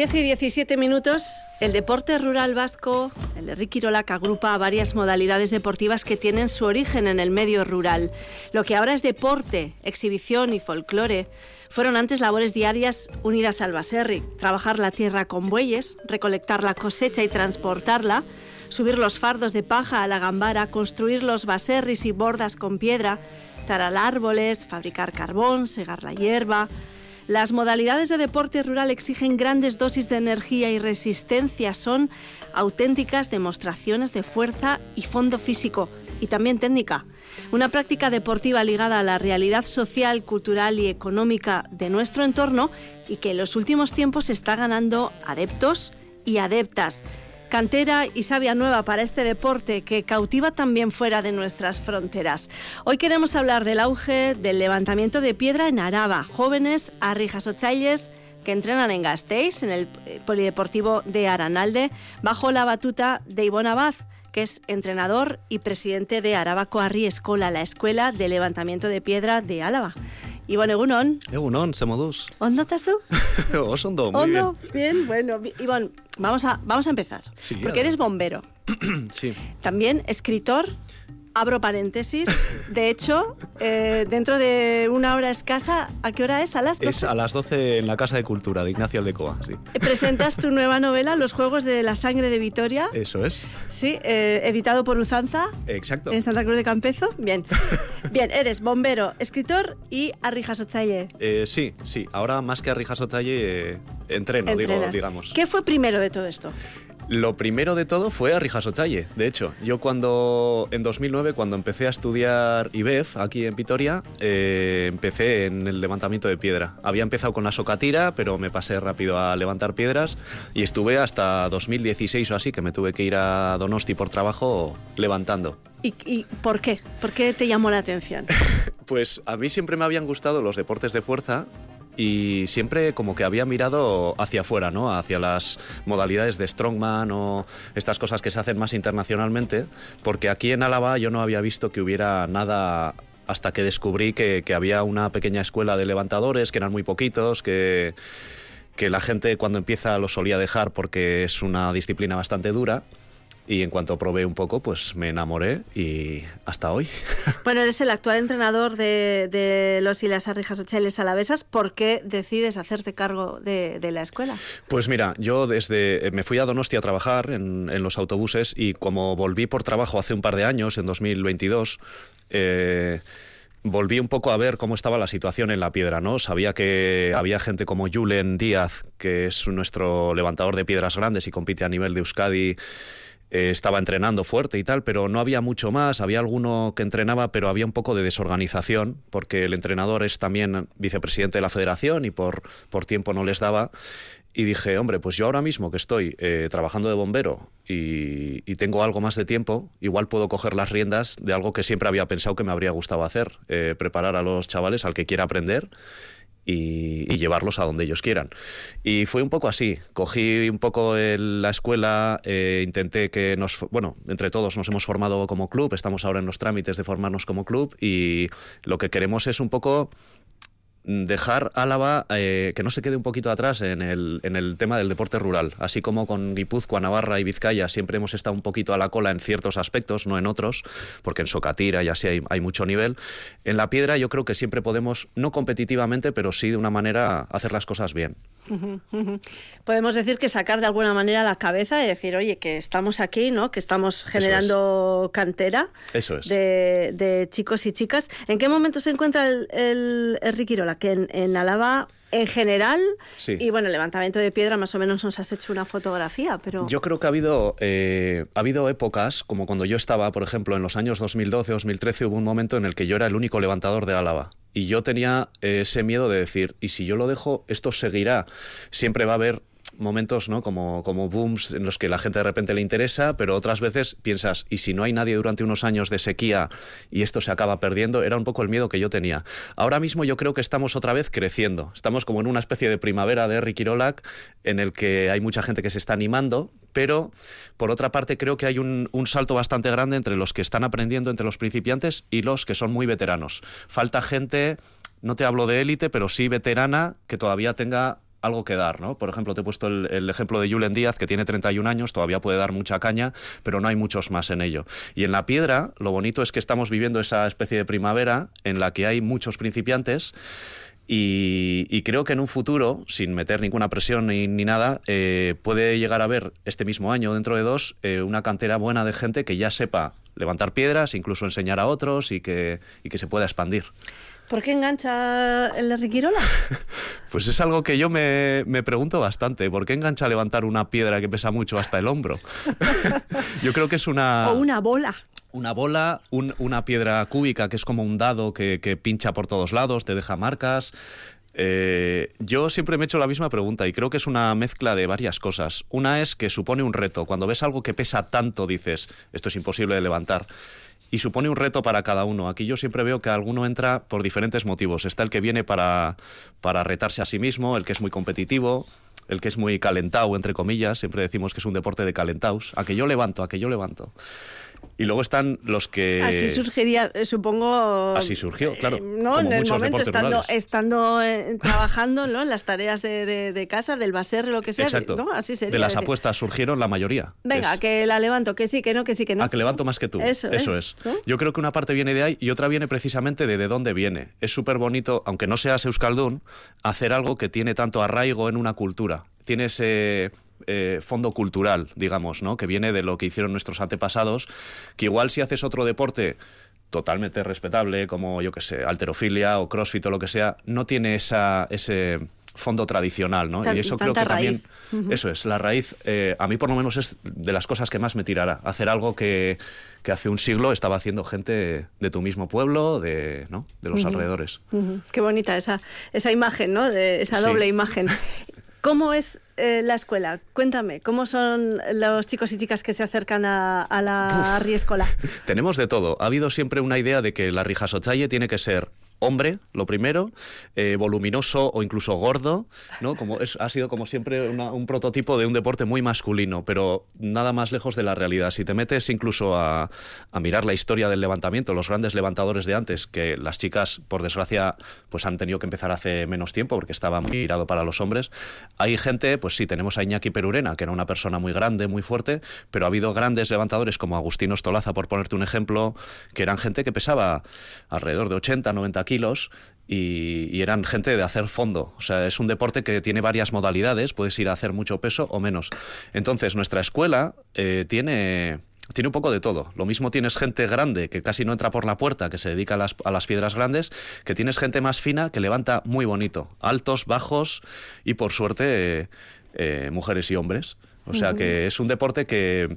10 y 17 minutos, el deporte rural vasco, el de Ricky Rolac, agrupa varias modalidades deportivas que tienen su origen en el medio rural. Lo que ahora es deporte, exhibición y folclore fueron antes labores diarias unidas al baserri, trabajar la tierra con bueyes, recolectar la cosecha y transportarla, subir los fardos de paja a la gambara, construir los baserris y bordas con piedra, talar árboles, fabricar carbón, segar la hierba, las modalidades de deporte rural exigen grandes dosis de energía y resistencia. Son auténticas demostraciones de fuerza y fondo físico y también técnica. Una práctica deportiva ligada a la realidad social, cultural y económica de nuestro entorno y que en los últimos tiempos está ganando adeptos y adeptas cantera y savia nueva para este deporte que cautiva también fuera de nuestras fronteras. Hoy queremos hablar del auge del levantamiento de piedra en Araba, jóvenes arrijasotzailes que entrenan en Gasteiz, en el eh, Polideportivo de Aranalde, bajo la batuta de Ivonne Abad, que es entrenador y presidente de Araba Coarri Escola, la escuela de levantamiento de piedra de Álava. Ivonne, egunon. Egunon, se modus. ¿Ondo tasu? Osondo, muy ¿Ondo? bien. bueno. Ivonne, vamos a, vamos a empezar. Sí, porque eres bombero. sí. También escritor abro paréntesis. De hecho, eh, dentro de una hora escasa, ¿a qué hora es? ¿A las 12? Es a las 12 en la Casa de Cultura de Ignacio Aldecoa, sí. Presentas tu nueva novela, Los Juegos de la Sangre de Vitoria. Eso es. Sí, eh, editado por Uzanza. Exacto. En Santa Cruz de Campezo. Bien. Bien, eres bombero, escritor y arrijasotalle. Eh, sí, sí. Ahora más que arrijasotalle, eh, entreno, digo, digamos. ¿Qué fue primero de todo esto? Lo primero de todo fue Arrijasochalle, de hecho. Yo cuando, en 2009, cuando empecé a estudiar IBEF aquí en Vitoria, eh, empecé en el levantamiento de piedra. Había empezado con la socatira, pero me pasé rápido a levantar piedras y estuve hasta 2016 o así, que me tuve que ir a Donosti por trabajo levantando. ¿Y, y por qué? ¿Por qué te llamó la atención? pues a mí siempre me habían gustado los deportes de fuerza y siempre como que había mirado hacia afuera, ¿no? Hacia las modalidades de strongman o estas cosas que se hacen más internacionalmente, porque aquí en Álava yo no había visto que hubiera nada hasta que descubrí que, que había una pequeña escuela de levantadores, que eran muy poquitos, que, que la gente cuando empieza lo solía dejar porque es una disciplina bastante dura y en cuanto probé un poco, pues me enamoré y hasta hoy. Bueno, eres el actual entrenador de, los y las Arrijas Ocheles Alavesas. ¿Por qué decides hacerte cargo de, la escuela? Pues mira, yo desde eh, me fui a Donosti a trabajar en, los autobuses y como volví por trabajo hace un par de años, en 2022, eh, volví un poco a ver cómo estaba la situación en la piedra, ¿no? Sabía que había gente como Julen Díaz, que es nuestro levantador de piedras grandes y compite a nivel de Euskadi eh, estaba entrenando fuerte y tal, pero no había mucho más. Había alguno que entrenaba, pero había un poco de desorganización, porque el entrenador es también vicepresidente de la federación y por, por tiempo no les daba. Y dije, hombre, pues yo ahora mismo que estoy eh, trabajando de bombero y, tengo algo más de tiempo, igual puedo coger las riendas de algo que siempre había pensado que me habría gustado hacer, eh, preparar a los chavales, al que quiera aprender y, llevarlos a donde ellos quieran. Y fue un poco así. Cogí un poco la escuela, eh, intenté que nos, bueno, entre todos nos hemos formado como club, estamos ahora en los trámites de formarnos como club y lo que queremos es un poco dejar Álava eh, que no se quede un poquito atrás en el, en el tema del deporte rural. Así como con Guipúzcoa, Navarra y Vizcaya siempre hemos estado un poquito a la cola en ciertos aspectos, no en otros, porque en Socatira ya sí hay, hay mucho nivel. En la piedra yo creo que siempre podemos, no competitivamente, pero sí de una manera hacer las cosas bien. Podemos decir que sacar de alguna manera la cabeza y decir, oye, que estamos aquí, ¿no? Que estamos generando cantera De, chicos y chicas. ¿En qué momento se encuentra el, el, Riquirola? Que en, en Álava en general. Y bueno, el levantamiento de piedra más o menos nos has hecho una fotografía, pero... Yo creo que ha habido, eh, ha habido épocas, como cuando yo estaba, por ejemplo, en los años 2012-2013, hubo un momento en el que yo era el único levantador de Álava. Y yo tenía ese miedo de decir, y si yo lo dejo, esto seguirá. Siempre va a haber momentos ¿no? como, como booms en los que la gente de repente le interesa, pero otras veces piensas, ¿y si no hay nadie durante unos años de sequía y esto se acaba perdiendo? Era un poco el miedo que yo tenía. Ahora mismo yo creo que estamos otra vez creciendo. Estamos como en una especie de primavera de Ricky Rolac en el que hay mucha gente que se está animando, pero por otra parte creo que hay un, un, salto bastante grande entre los que están aprendiendo, entre los principiantes y los que son muy veteranos. Falta gente, no te hablo de élite, pero sí veterana, que todavía tenga algo que dar, ¿no? Por ejemplo, te he puesto el, ejemplo de Julen Díaz, que tiene 31 años, todavía puede dar mucha caña, pero no hay muchos más en ello. Y en la piedra, lo bonito es que estamos viviendo esa especie de primavera en la que hay muchos principiantes y, creo que en un futuro, sin meter ninguna presión ni, nada, eh, puede llegar a haber este mismo año, dentro de dos, eh, una cantera buena de gente que ya sepa levantar piedras, incluso enseñar a otros y que, y que se pueda expandir. ¿Por qué engancha el Riquirola? Pues es algo que yo me, me, pregunto bastante. ¿Por qué engancha levantar una piedra que pesa mucho hasta el hombro? yo creo que es una... O una bola una bola, una piedra cúbica que es como un dado que, pincha por todos lados, te deja marcas. Eh, yo siempre me he hecho la misma pregunta y creo que es una mezcla de varias cosas. Una es que supone un reto. Cuando ves algo que pesa tanto, dices, esto es imposible de levantar. Y supone un reto para cada uno. Aquí yo siempre veo que alguno entra por diferentes motivos. Está el que viene para, para retarse a sí mismo, el que es muy competitivo, el que es muy calentado, entre comillas. Siempre decimos que es un deporte de calentaos. A que yo levanto, a que yo levanto. Y luego están los que... Así surgiría, eh, supongo... Así surgió, claro. Eh, ¿no? en el momento, estando, estando eh, trabajando ¿no? en las tareas de, de, casa, del baser, lo que sea. Exacto. ¿no? Así sería. De las apuestas surgieron la mayoría. Venga, que la levanto, que sí, que no, que sí, que no. A que levanto más que tú. Eso, es. Yo creo que una parte viene de ahí y otra viene precisamente de de dónde viene. Es súper bonito, aunque no seas Euskaldun, hacer algo que tiene tanto arraigo en una cultura. Tiene ese eh, fondo cultural, digamos, ¿no? que viene de lo que hicieron nuestros antepasados, que igual si haces otro deporte totalmente respetable, como yo que sé, alterofilia o crossfit o lo que sea, no tiene esa, ese fondo tradicional, ¿no? y eso creo que también, eso es, la raíz, eh, a mí por lo menos es de las cosas que más me tirará, hacer algo que, que hace un siglo estaba haciendo gente de tu mismo pueblo, de, ¿no? de los alrededores. Qué bonita esa, esa imagen, ¿no? De esa doble imagen. ¿Cómo es eh, la escuela? Cuéntame, ¿cómo son los chicos y chicas que se acercan a, la Riescola? Tenemos de todo. Ha habido siempre una idea de que la Rijasochaye tiene que ser hombre, lo primero, eh, voluminoso o incluso gordo, ¿no? Como es, ha sido como siempre un prototipo de un deporte muy masculino, pero nada más lejos de la realidad. Si te metes incluso a, mirar la historia del levantamiento, los grandes levantadores de antes, que las chicas, por desgracia, pues han tenido que empezar hace menos tiempo porque estaba muy mirado para los hombres, hay gente, pues sí, tenemos a Iñaki Perurena, que era una persona muy grande, muy fuerte, pero ha habido grandes levantadores como Agustino Stolaza, por ponerte un ejemplo, que eran gente que pesaba alrededor de 80, 90 kilos y, eran gente de hacer fondo. O sea, es un deporte que tiene varias modalidades, puedes ir a hacer mucho peso o menos. Entonces, nuestra escuela eh, tiene tiene un poco de todo. Lo mismo tienes gente grande que casi no entra por la puerta, que se dedica a las, a las, piedras grandes, que tienes gente más fina que levanta muy bonito. Altos, bajos y por suerte eh, mujeres y hombres. O sea que es un deporte que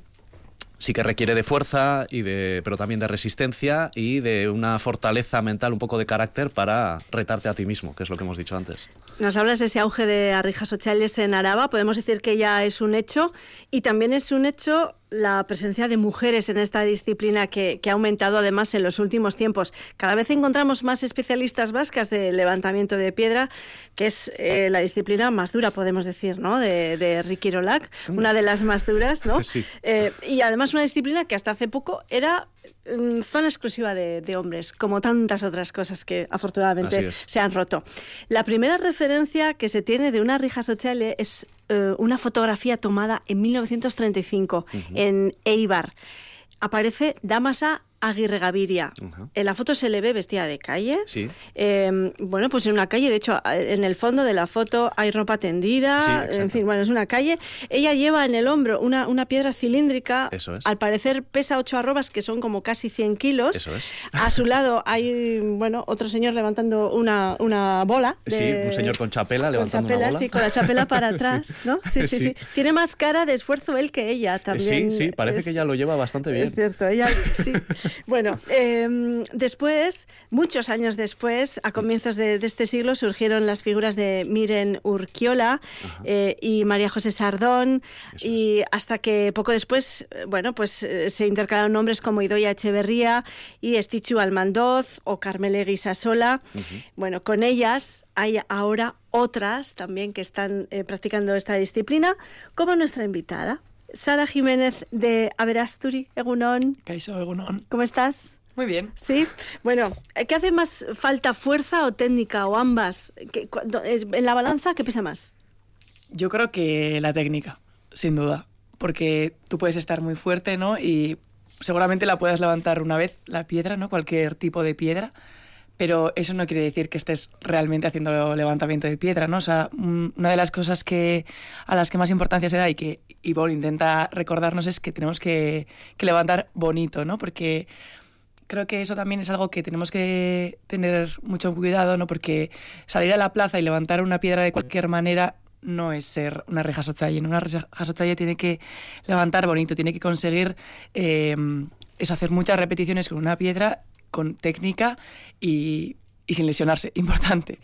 sí que requiere de fuerza, y de, pero también de resistencia y de una fortaleza mental, un poco de carácter para retarte a ti mismo, que es lo que hemos dicho antes. Nos hablas de ese auge de arrijas sociales en Araba, podemos decir que ya es un hecho y también es un hecho la presencia de mujeres en esta disciplina que, ha aumentado además en los últimos tiempos. Cada vez encontramos más especialistas vascas de levantamiento de piedra, que es eh, la disciplina más dura, podemos decir, ¿no? De, de Ricky Rolac, una de las más duras, ¿no? Eh, y además una disciplina que hasta hace poco era mm, zona exclusiva de, hombres, como tantas otras cosas que afortunadamente se han roto. La primera referencia que se tiene de una rija sociale es eh, una fotografía tomada en 1935 en Eibar. Aparece Damasa Aguirre Gaviria. En la foto se le ve vestida de calle. Sí. Em, bueno, pues en una calle, de hecho, en el fondo de la foto hay ropa tendida. en fin, bueno, es una calle. Ella lleva en el hombro una, una piedra cilíndrica. Eso es. Al parecer pesa ocho arrobas, que son como casi 100 kilos. Eso es. A su lado hay, bueno, otro señor levantando una, una bola. sí, un señor con chapela levantando una bola. Sí, con la chapela para atrás, ¿no? Sí sí, sí, Tiene más cara de esfuerzo él que ella también. Sí, sí, parece que ella lo lleva bastante bien. Es cierto, ella sí. Bueno, em, después, muchos años después, a comienzos de, este siglo, surgieron las figuras de Miren Urquiola eh, y María José Sardón, y hasta que poco después, eh, bueno, pues eh, se intercalaron nombres como Idoia Echeverría y Estichu Almandoz o Carmele Guisasola. Bueno, con ellas hay ahora otras también que están practicando esta disciplina, como nuestra invitada. Sara Jiménez de Averasturi, Egunon. Egunon. ¿Cómo estás? Muy bien. Sí. Bueno, ¿qué hace más falta, fuerza o técnica o ambas? ¿En la balanza qué pesa más? Yo creo que la técnica, sin duda, porque tú puedes estar muy fuerte, ¿no? Y seguramente la puedas levantar una vez, la piedra, ¿no? Cualquier tipo de piedra, pero eso no quiere decir que estés realmente haciendo levantamiento de piedra, ¿no? O sea, una de las cosas que, a las que más importancia se da y que Ivonne intenta recordarnos es que tenemos que, levantar bonito, ¿no? Porque creo que eso también es algo que tenemos que tener mucho cuidado, ¿no? Porque salir a la plaza y levantar una piedra de cualquier manera no es ser una reja sochalle. Una reja sochalle tiene que levantar bonito, tiene que conseguir eh, hacer muchas repeticiones con una piedra, con técnica y, sin lesionarse, importante.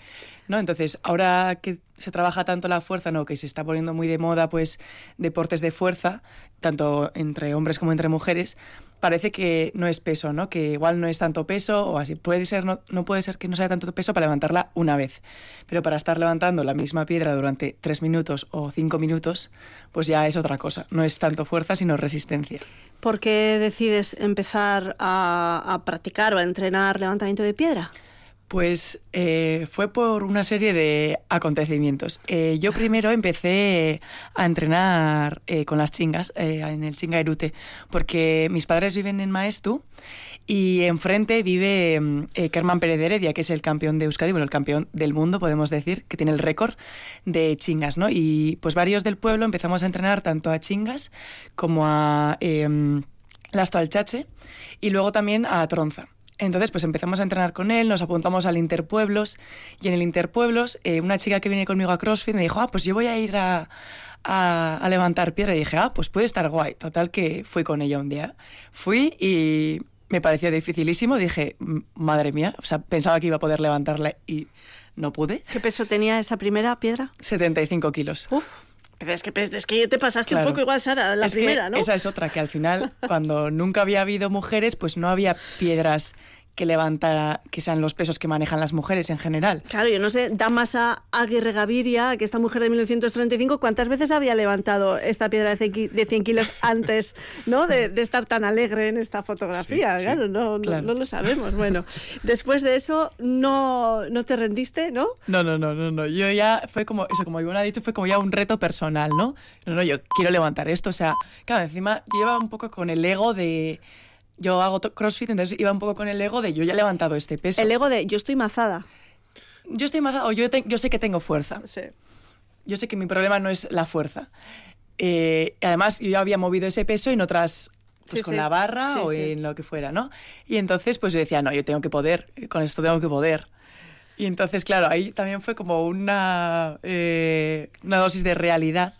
¿no? Entonces, ahora que se trabaja tanto la fuerza, ¿no? que se está poniendo muy de moda pues deportes de fuerza, tanto entre hombres como entre mujeres, parece que no es peso, ¿no? Que igual no es tanto peso o así. Puede ser, no puede ser que no sea tanto peso para levantarla una vez. Pero para estar levantando la misma piedra durante tres minutos o cinco minutos, pues ya es otra cosa. No es tanto fuerza, sino resistencia. ¿Por qué decides empezar a, practicar o a entrenar levantamiento de piedra? Pues eh, fue por una serie de acontecimientos. Eh, yo primero empecé a entrenar eh, con las chingas en el Chinga Erute, porque mis padres viven en Maestu y enfrente vive Kerman Pérez de Heredia, que es el campeón de Euskadi, bueno, el campeón del mundo, podemos decir, que tiene el récord de chingas, ¿no? Y pues varios del pueblo empezamos a entrenar tanto a chingas como a em, las Chache y luego también a tronza. Entonces, pues empezamos a entrenar con él, nos apuntamos al Interpueblos y en el Interpueblos eh, una chica que viene conmigo a CrossFit me dijo, ah, pues yo voy a ir a, levantar piedra y dije, ah, pues puede estar guay. Total que fui con ella un día. Fui y me pareció dificilísimo, dije, madre mía, o sea, pensaba que iba a poder levantarla y no pude. ¿Qué peso tenía esa primera piedra? 75 kilos. Uf. Es que, es que te pasaste un poco igual, Sara, la primera, ¿no? Esa es otra, que al final, cuando nunca había habido mujeres, pues no había piedras que levanta, que sean los pesos que manejan las mujeres en general. Claro, yo no sé, Damasa Aguirre Gaviria, que esta mujer de 1935, ¿cuántas veces había levantado esta piedra de 100 kilos antes ¿no? de, estar tan alegre en esta fotografía? claro, no, No, lo sabemos. Bueno, después de eso, no, no te rendiste, ¿no? No, no, no, no, no. Yo ya fue como, eso, como Ivonne ha dicho, fue como ya un reto personal, ¿no? No, no, yo quiero levantar esto. O sea, claro, encima lleva un poco con el ego de yo hago CrossFit, entonces iba un poco con el ego de yo ya he levantado este peso. El ego de yo estoy mazada. Yo estoy mazada o yo, yo sé que tengo fuerza. Sí. Yo sé que mi problema no es la fuerza. Eh, además, yo ya había movido ese peso en otras pues con la barra o en lo que fuera, ¿no? Y entonces pues yo decía, no, yo tengo que poder, con esto tengo que poder. Y entonces, claro, ahí también fue como una, eh, una dosis de realidad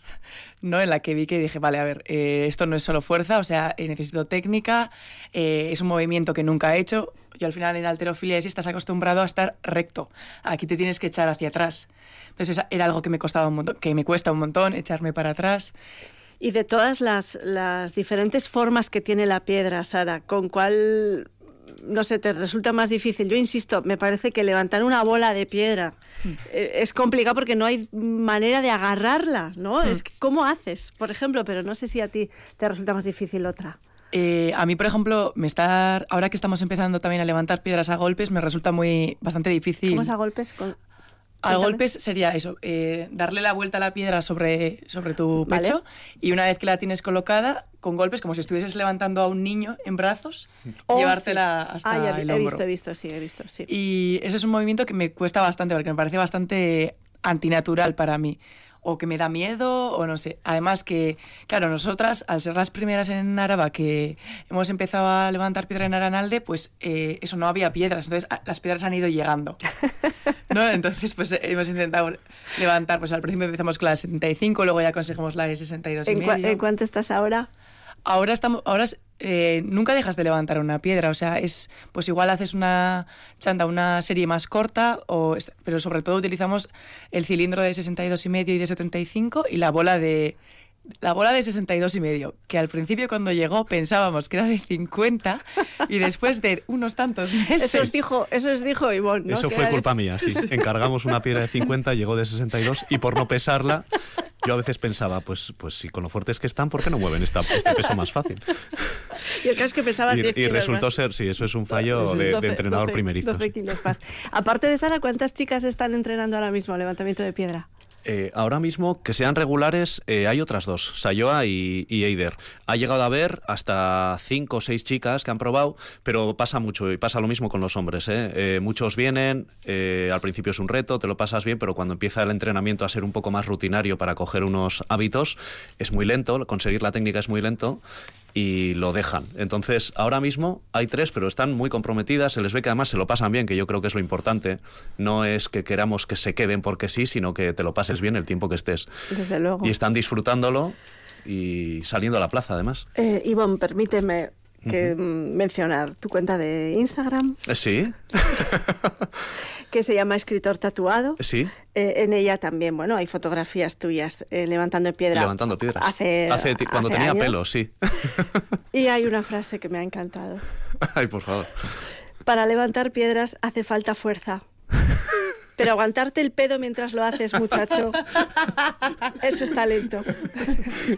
¿no? En la que vi que dije, vale, a ver, eh, esto no es solo fuerza, o sea, eh, necesito técnica, eh, es un movimiento que nunca he hecho. Yo al final en alterofilia es estás acostumbrado a estar recto, aquí te tienes que echar hacia atrás. Entonces era algo que me costaba un montón, que me cuesta un montón echarme para atrás. Y de todas las, las diferentes formas que tiene la piedra, Sara, ¿con cuál no sé, te resulta más difícil. Yo insisto, me parece que levantar una bola de piedra hmm. eh, es complicado porque no hay manera de agarrarla, ¿no? Hmm. Es cómo haces, por ejemplo, pero no sé si a ti te resulta más difícil otra. Eh, a mí, por ejemplo, me está, ahora que estamos empezando también a levantar piedras a golpes, me resulta muy bastante difícil. ¿Cómo es a golpes? Con... A golpes sería eso, eh, darle la vuelta a la piedra sobre, sobre tu pecho y una vez que la tienes colocada, con golpes, como si estuvieses levantando a un niño en brazos, oh, llevártela hasta ah, el hombro. He visto, he visto, sí, he visto, sí. Y ese es un movimiento que me cuesta bastante porque me parece bastante antinatural para mí o que me da miedo o no sé. Además que, claro, nosotras, al ser las primeras en Araba que hemos empezado a levantar piedra en Aranalde, pues eh, eso no había piedras, entonces las piedras han ido llegando. ¿no? Entonces, pues hemos intentado levantar, pues al principio empezamos con la de 75, luego ya conseguimos la de 62 y medio. ¿En cuánto estás ahora? Ahora estamos, ahora eh, nunca dejas de levantar una piedra, o sea, es, pues igual haces una chanda, una serie más corta, o, pero sobre todo utilizamos el cilindro de 62 y medio y de 75 y la bola de la bola de 62 y medio, que al principio cuando llegó pensábamos que era de 50 y después de unos tantos meses... Eso os dijo, eso os dijo Ivonne, ¿no? Eso fue culpa mía, sí. Encargamos una piedra de 50, llegó de 62 y por no pesarla, yo a veces pensaba, pues, pues si con lo fuertes que están, ¿por qué no mueven esta, este peso más fácil? Y el caso es que pesaba y, y resultó ser, sí, eso es un fallo de, entrenador primerizo. Aparte de Sara, ¿cuántas chicas están entrenando ahora mismo levantamiento de piedra? Eh, ahora mismo, que sean regulares, eh, hay otras dos, Sayoa y, Eider. Ha llegado a haber hasta cinco o seis chicas que han probado, pero pasa mucho y pasa lo mismo con los hombres. ¿eh? muchos vienen, al principio es un reto, te lo pasas bien, pero cuando empieza el entrenamiento a ser un poco más rutinario para coger unos hábitos, es muy lento, conseguir la técnica es muy lento y lo dejan. Entonces, ahora mismo hay tres, pero están muy comprometidas, se les ve que además se lo pasan bien, que yo creo que es lo importante. No es que queramos que se queden porque sí, sino que te lo pases bien el tiempo que estés. Desde luego. Y están disfrutándolo y saliendo a la plaza, además. Eh, Ivonne, permíteme que mencionar tu cuenta de Instagram. Eh, sí. que se llama Escritor Tatuado. Sí. Eh, en ella también, bueno, hay fotografías tuyas eh, levantando piedra. Levantando piedras. Hace, cuando tenía pelo, sí. y hay una frase que me ha encantado. Ay, por favor. Para levantar piedras hace falta fuerza. Pero aguantarte el pedo mientras lo haces, muchacho, eso es talento.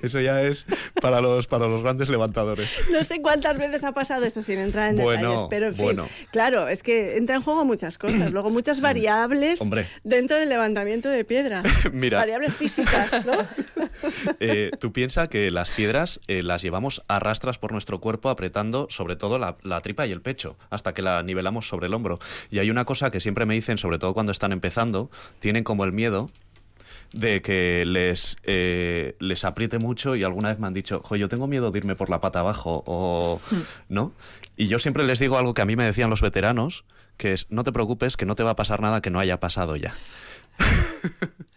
Eso ya es para los, para los grandes levantadores. No sé cuántas veces ha pasado eso sin entrar en detalles, pero en fin, claro, es que entra en juego muchas cosas, luego muchas mm. variables dentro del levantamiento de piedra. Mira. Variables físicas, ¿no? Eh, tú piensas que las piedras eh, las llevamos arrastras por nuestro cuerpo apretando sobre todo la, la tripa y el pecho hasta que la nivelamos sobre el hombro. Y hay una cosa que siempre me dicen, sobre todo cuando están empezando tienen como el miedo de que les, eh, les apriete mucho y alguna vez me han dicho, yo tengo miedo de irme por la pata abajo o... ¿No? Y yo siempre les digo algo que a mí me decían los veteranos, que es, no te preocupes, que no te va a pasar nada que no haya pasado ya.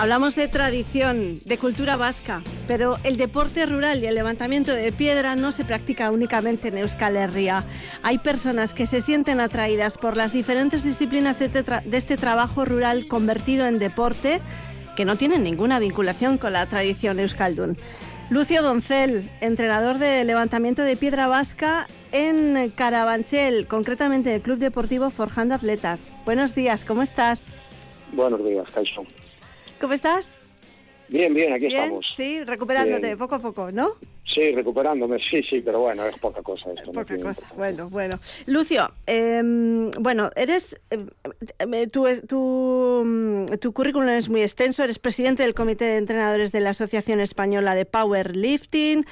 Hablamos de tradición, de cultura vasca, pero el deporte rural y el levantamiento de piedra no se practica únicamente en Euskal Herria. Hay personas que se sienten atraídas por las diferentes disciplinas de, este trabajo rural convertido en deporte que no tienen ninguna vinculación con la tradición euskaldun. Lucio Doncel, entrenador de levantamiento de piedra vasca en Carabanchel, concretamente en el Club Deportivo Forjando Atletas. Buenos días, ¿cómo estás? Buenos días, Caixo. ¿Cómo estás? Bien, bien, aquí estamos. Sí, recuperándote poco a poco, ¿no? Sí, recuperándome, sí, sí, pero bueno, es poca cosa esto. Poca cosa, bueno, bueno. Lucio, em, bueno, eres, em, em, tu, tu, tu, currículum es muy extenso, eres presidente del Comité de Entrenadores de la Asociación Española de Powerlifting,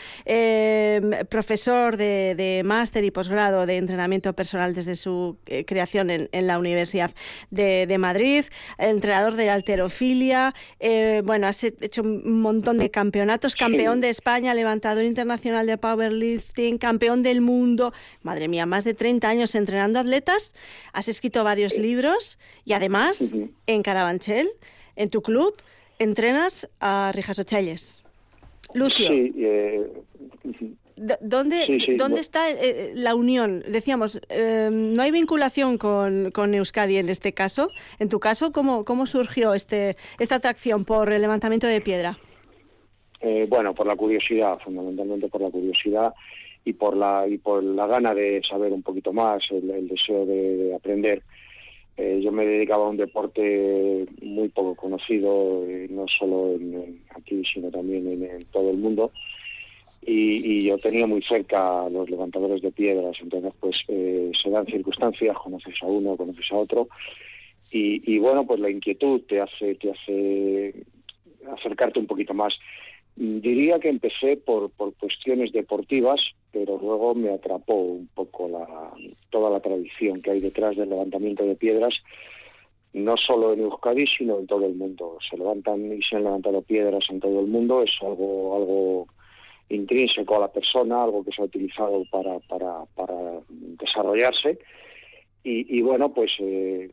profesor de, de máster y posgrado de entrenamiento personal desde su eh, creación en, en, la Universidad de, de, Madrid, entrenador de alterofilia, eh, bueno, has hecho un montón de campeonatos, campeón de España, levantador internacional de powerlifting, campeón del mundo. Madre mía, más de 30 años entrenando atletas. Has escrito varios libros y además en Carabanchel, en tu club, entrenas a Rijas Ochelles. Lucio. Sí, eh, ¿Dónde, ¿dónde está eh, la unión? Decíamos, em, no hay vinculación con, con, Euskadi en este caso. En tu caso, ¿cómo, cómo surgió este, esta atracción por el levantamiento de piedra? Eh, bueno, por la curiosidad, fundamentalmente por la curiosidad y por la y por la gana de saber un poquito más, el, deseo de, aprender. Eh, yo me dedicaba a un deporte muy poco conocido, eh, no solo aquí, sino también en, todo el mundo. Y, yo tenía muy cerca a los levantadores de piedras, entonces pues se dan circunstancias, conoces a uno, conoces a otro, y, y bueno, pues la inquietud te hace, te hace acercarte un poquito más Diría que empecé por, por cuestiones deportivas, pero luego me atrapó un poco la, toda la tradición que hay detrás del levantamiento de piedras, no solo en Euskadi, sino en todo el mundo. Se levantan y se han levantado piedras en todo el mundo, es algo, algo intrínseco a la persona, algo que se ha utilizado para, para, desarrollarse. Y, y bueno, pues eh,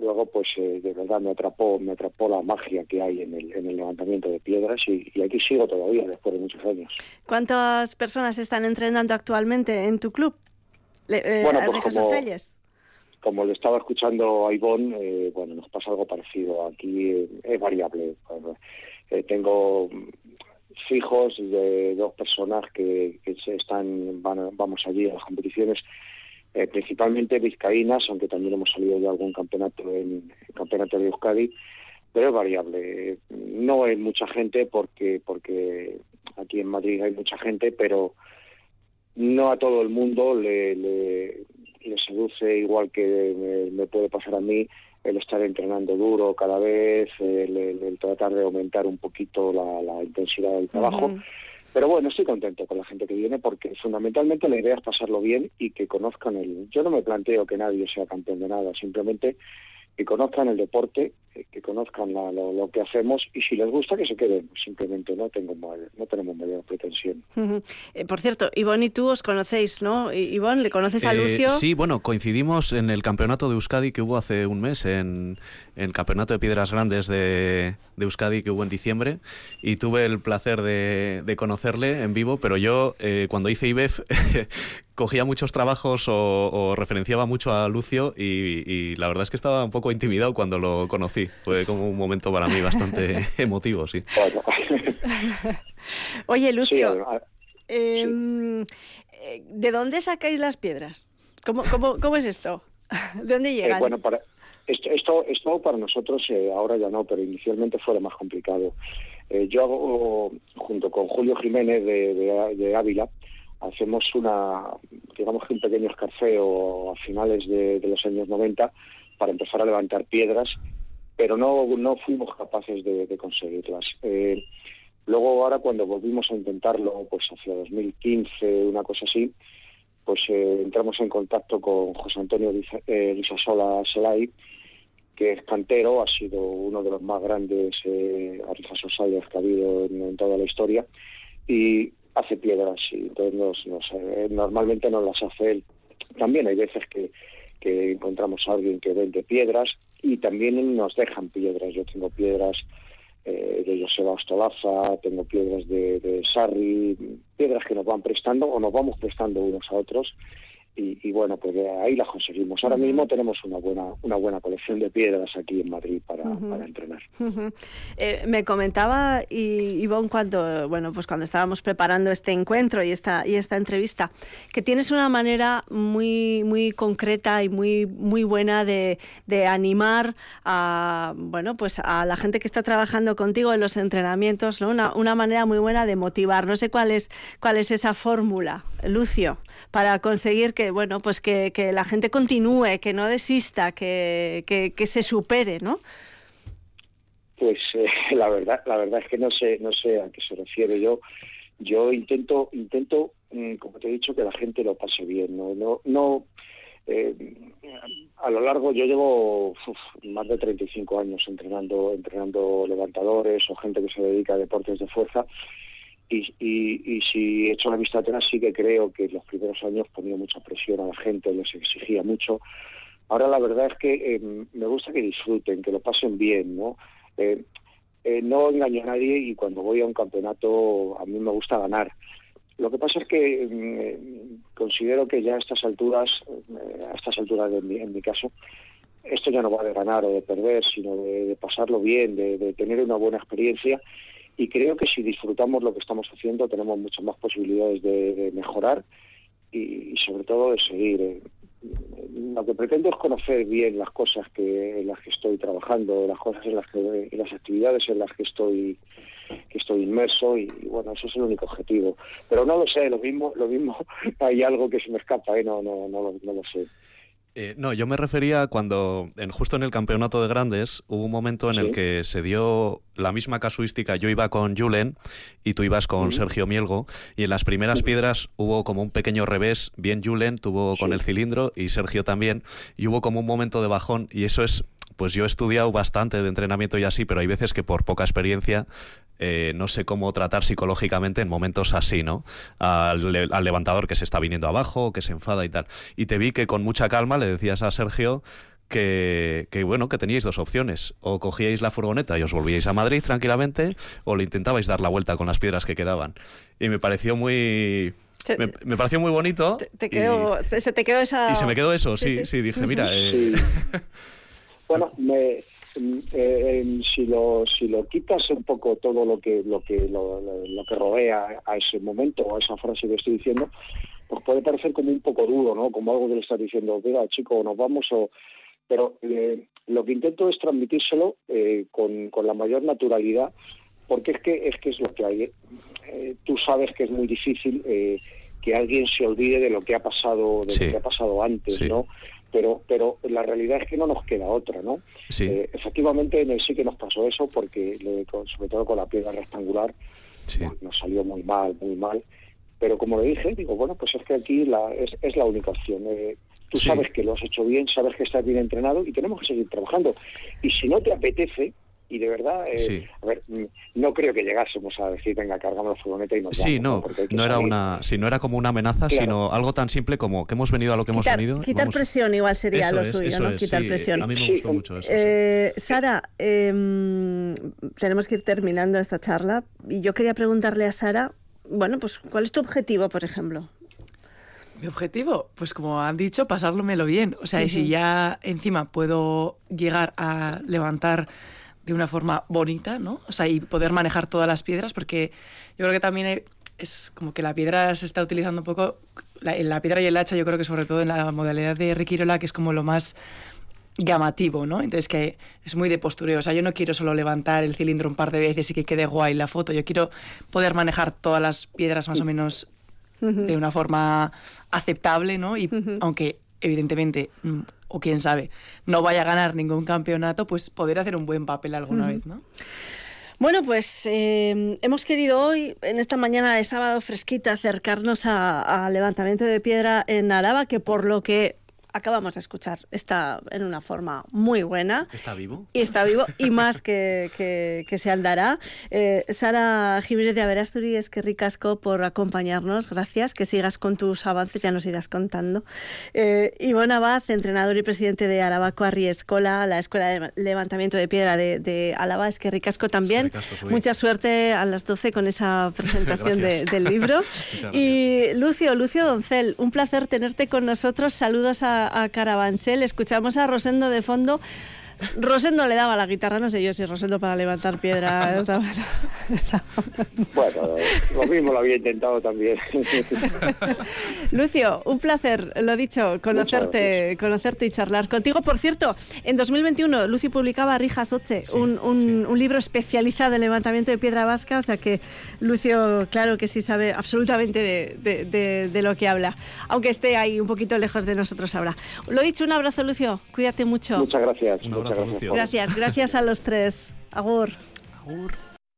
luego pues eh, de verdad me atrapó me atrapó la magia que hay en el, en el levantamiento de piedras y, aquí sigo todavía después de muchos años. ¿Cuántas personas están entrenando actualmente en tu club? Eh, bueno, pues como, como le estaba escuchando a Ivonne, eh, bueno, nos pasa algo parecido. Aquí es variable. tengo fijos de dos personas que, que se están van, vamos allí a las competiciones eh, principalmente vizcaínas, aunque también hemos salido de algún campeonato en, campeonato de Euskadi, pero es variable. No hay mucha gente porque porque aquí en Madrid hay mucha gente, pero no a todo el mundo le, le, seduce igual que me, puede pasar a mí el estar entrenando duro cada vez, el, tratar de aumentar un poquito la, intensidad del trabajo. Pero bueno, estoy contento con la gente que viene porque fundamentalmente la idea es pasarlo bien y que conozcan el... Yo no me planteo que nadie sea campeón de nada, simplemente que conozcan el deporte, eh, que conozcan lo, que hacemos y si les gusta que se queden. Simplemente no tengo no tenemos mayor pretensión. Eh, por cierto, Ivonne y tú os conocéis, ¿no? Ivonne, ¿le conoces a eh, Lucio? sí, bueno, coincidimos en el campeonato de Euskadi que hubo hace un mes, en, el campeonato de piedras grandes de, Euskadi que hubo en diciembre y tuve el placer de, conocerle en vivo, pero yo cuando hice IBEF cogía muchos trabajos o, referenciaba mucho a Lucio y, la verdad es que estaba un poco intimidado cuando lo conocí. Fue como un momento para mí bastante emotivo, sí. Oye, Lucio, em, eh, ¿de dónde sacáis las piedras? ¿Cómo, cómo, cómo es esto? ¿De dónde eh, llegan? bueno, para, esto, esto, para nosotros eh, ahora ya no, pero inicialmente fue lo más complicado. yo hago, junto con Julio Jiménez de, de Ávila, hacemos una, digamos que un pequeño escarceo a finales de, los años 90 para empezar a levantar piedras, pero no, no fuimos capaces de, conseguirlas. Eh, luego ahora cuando volvimos a intentarlo, pues hacia 2015, una cosa así, pues eh, entramos en contacto con José Antonio Rizasola eh, Selay, que es cantero, ha sido uno de los más grandes eh, que ha habido en toda la historia, y hace piedras y entonces nos, eh, normalmente nos las hace él. También hay veces que, que encontramos a alguien que vende piedras y también nos dejan piedras. Yo tengo piedras eh, de Joseba Ostolaza, tengo piedras de, de Sarri, piedras que nos van prestando o nos vamos prestando unos a otros y, bueno, pues ahí las conseguimos. Ahora mismo tenemos una buena una buena colección de piedras aquí en Madrid para, entrenar. Eh, me comentaba y, Ivonne cuando bueno pues cuando estábamos preparando este encuentro y esta y esta entrevista que tienes una manera muy muy concreta y muy muy buena de, de animar a bueno pues a la gente que está trabajando contigo en los entrenamientos, ¿no? Una, una manera muy buena de motivar. No sé cuál es cuál es esa fórmula, Lucio, para conseguir que bueno, pues que, la gente continúe, que no desista, que, que, se supere, ¿no? Pues eh, la verdad, la verdad es que no sé, no sé a qué se refiere. Yo, yo intento, intento, mm, como te he dicho, que la gente lo pase bien. No, no, no. Eh, a lo largo, yo llevo más de 35 años entrenando, entrenando levantadores o gente que se dedica a deportes de fuerza y, y, y, si echo la vista atrás, sí que creo que en los primeros años ponía mucha presión a la gente, les exigía mucho. Ahora la verdad es que eh, me gusta que disfruten, que lo pasen bien, ¿no? Eh, eh, no engaño a nadie y cuando voy a un campeonato a mí me gusta ganar. Lo que pasa es que mm, considero que ya a estas alturas, a estas alturas de en mi caso, esto ya no va de ganar o de perder, sino de, pasarlo bien, de, de tener una buena experiencia y creo que si disfrutamos lo que estamos haciendo tenemos muchas más posibilidades de, mejorar y, sobre todo de seguir. Eh. Lo que pretendo es conocer bien las cosas que en las que estoy trabajando, las cosas en las que las actividades en las que estoy que estoy inmerso y, bueno eso es el único objetivo pero no lo sé lo mismo lo mismo hay algo que se me escapa ¿eh? no no no, no lo sé eh, no, yo me refería cuando, en, justo en el campeonato de grandes, hubo un momento en el que se dio la misma casuística. Yo iba con Julen y tú ibas con Sergio Mielgo, y en las primeras piedras hubo como un pequeño revés. Bien, Julen tuvo con el cilindro y Sergio también, y hubo como un momento de bajón, y eso es pues yo he estudiado bastante de entrenamiento y así, pero hay veces que por poca experiencia eh, no sé cómo tratar psicológicamente en momentos así, ¿no? Al, levantador que se está viniendo abajo, que se enfada y tal. Y te vi que con mucha calma le decías a Sergio que, bueno, que teníais dos opciones. O cogíais la furgoneta y os volvíais a Madrid tranquilamente, o le intentabais dar la vuelta con las piedras que quedaban. Y me pareció muy... Me, pareció muy bonito. Te, y, se te quedó esa... Y se me quedó eso, sí, sí, dije, mira... Eh, bueno, me, eh, si lo si lo quitas un poco todo lo que lo que lo, que rodea a ese momento o a esa frase que estoy diciendo pues puede parecer como un poco duro no como algo que le estás diciendo mira chico nos vamos o pero eh, lo que intento es transmitírselo eh, con, con la mayor naturalidad porque es que es que es lo que hay eh, tú sabes que es muy difícil que alguien se olvide de lo que ha pasado de lo que ha pasado antes no pero pero la realidad es que no nos queda otra no sí. efectivamente en el sí que nos pasó eso porque sobre todo con la piedra rectangular nos salió muy mal muy mal. Pero como le dije digo bueno pues es que aquí la es, es la única opción. Tú sabes que lo has hecho bien, sabes que estás bien entrenado y tenemos que seguir trabajando. Y si no te apetece, y de verdad, eh, a ver, mm, no creo que llegásemos a decir, venga, cargamos la furgoneta y nos Sí, no, no, era una, si no era como una amenaza, sino algo tan simple como que hemos venido a lo que hemos venido. Quitar presión igual sería lo suyo, ¿no? quitar presión. A mí me gustó mucho eso. Eh, Sara, em, tenemos que ir terminando esta charla y yo quería preguntarle a Sara, bueno, pues, ¿cuál es tu objetivo, por ejemplo? Mi objetivo, pues como han dicho, pasármelo bien. O sea, y si ya encima puedo llegar a levantar de una forma bonita, ¿no? O sea, y poder manejar todas las piedras, porque yo creo que también es como que la piedra se está utilizando un poco, la, la piedra y el hacha, yo creo que sobre todo en la modalidad de Riquirola, que es como lo más llamativo, ¿no? Entonces que es muy de postureo. O sea, yo no quiero solo levantar el cilindro un par de veces y que quede guay la foto. Yo quiero poder manejar todas las piedras más o menos de una forma aceptable, ¿no? Y aunque evidentemente, mm, o quién sabe, no vaya a ganar ningún campeonato, pues poder hacer un buen papel alguna vez, ¿no? Bueno, pues eh, hemos querido hoy, en esta mañana de sábado fresquita, acercarnos al levantamiento de piedra en Araba, que por lo que acabamos de escuchar, está en una forma muy buena. ¿Está vivo? Y está vivo, y más que, que, se andará. Eh, Sara Jiménez de Averasturi, es que ricasco por acompañarnos, gracias, que sigas con tus avances, ya nos irás contando. Eh, Ivonne Abad, entrenador y presidente de Arabaco Escola, la Escuela de Levantamiento de Piedra de, de Alaba, es que ricasco también. Mucha suerte a las 12 con esa presentación del libro. y Lucio, Lucio Doncel, un placer tenerte con nosotros. Saludos a a, Carabanchel, escuchamos a Rosendo de fondo. Rosendo le daba la guitarra, no sé yo si Rosendo para levantar piedra. bueno, lo mismo lo había intentado también. Lucio, un placer, lo dicho, conocerte, conocerte y charlar contigo. Por cierto, en 2021 Lucio publicaba Rijas Oce, un, un, libro especializado en levantamiento de piedra vasca, o sea que Lucio, claro que sí sabe absolutamente de, de, de lo que habla, aunque esté ahí un poquito lejos de nosotros ahora. Lo dicho, un abrazo, Lucio, cuídate mucho. Muchas gracias. Gracias, gracias a los tres. Agur. Agur.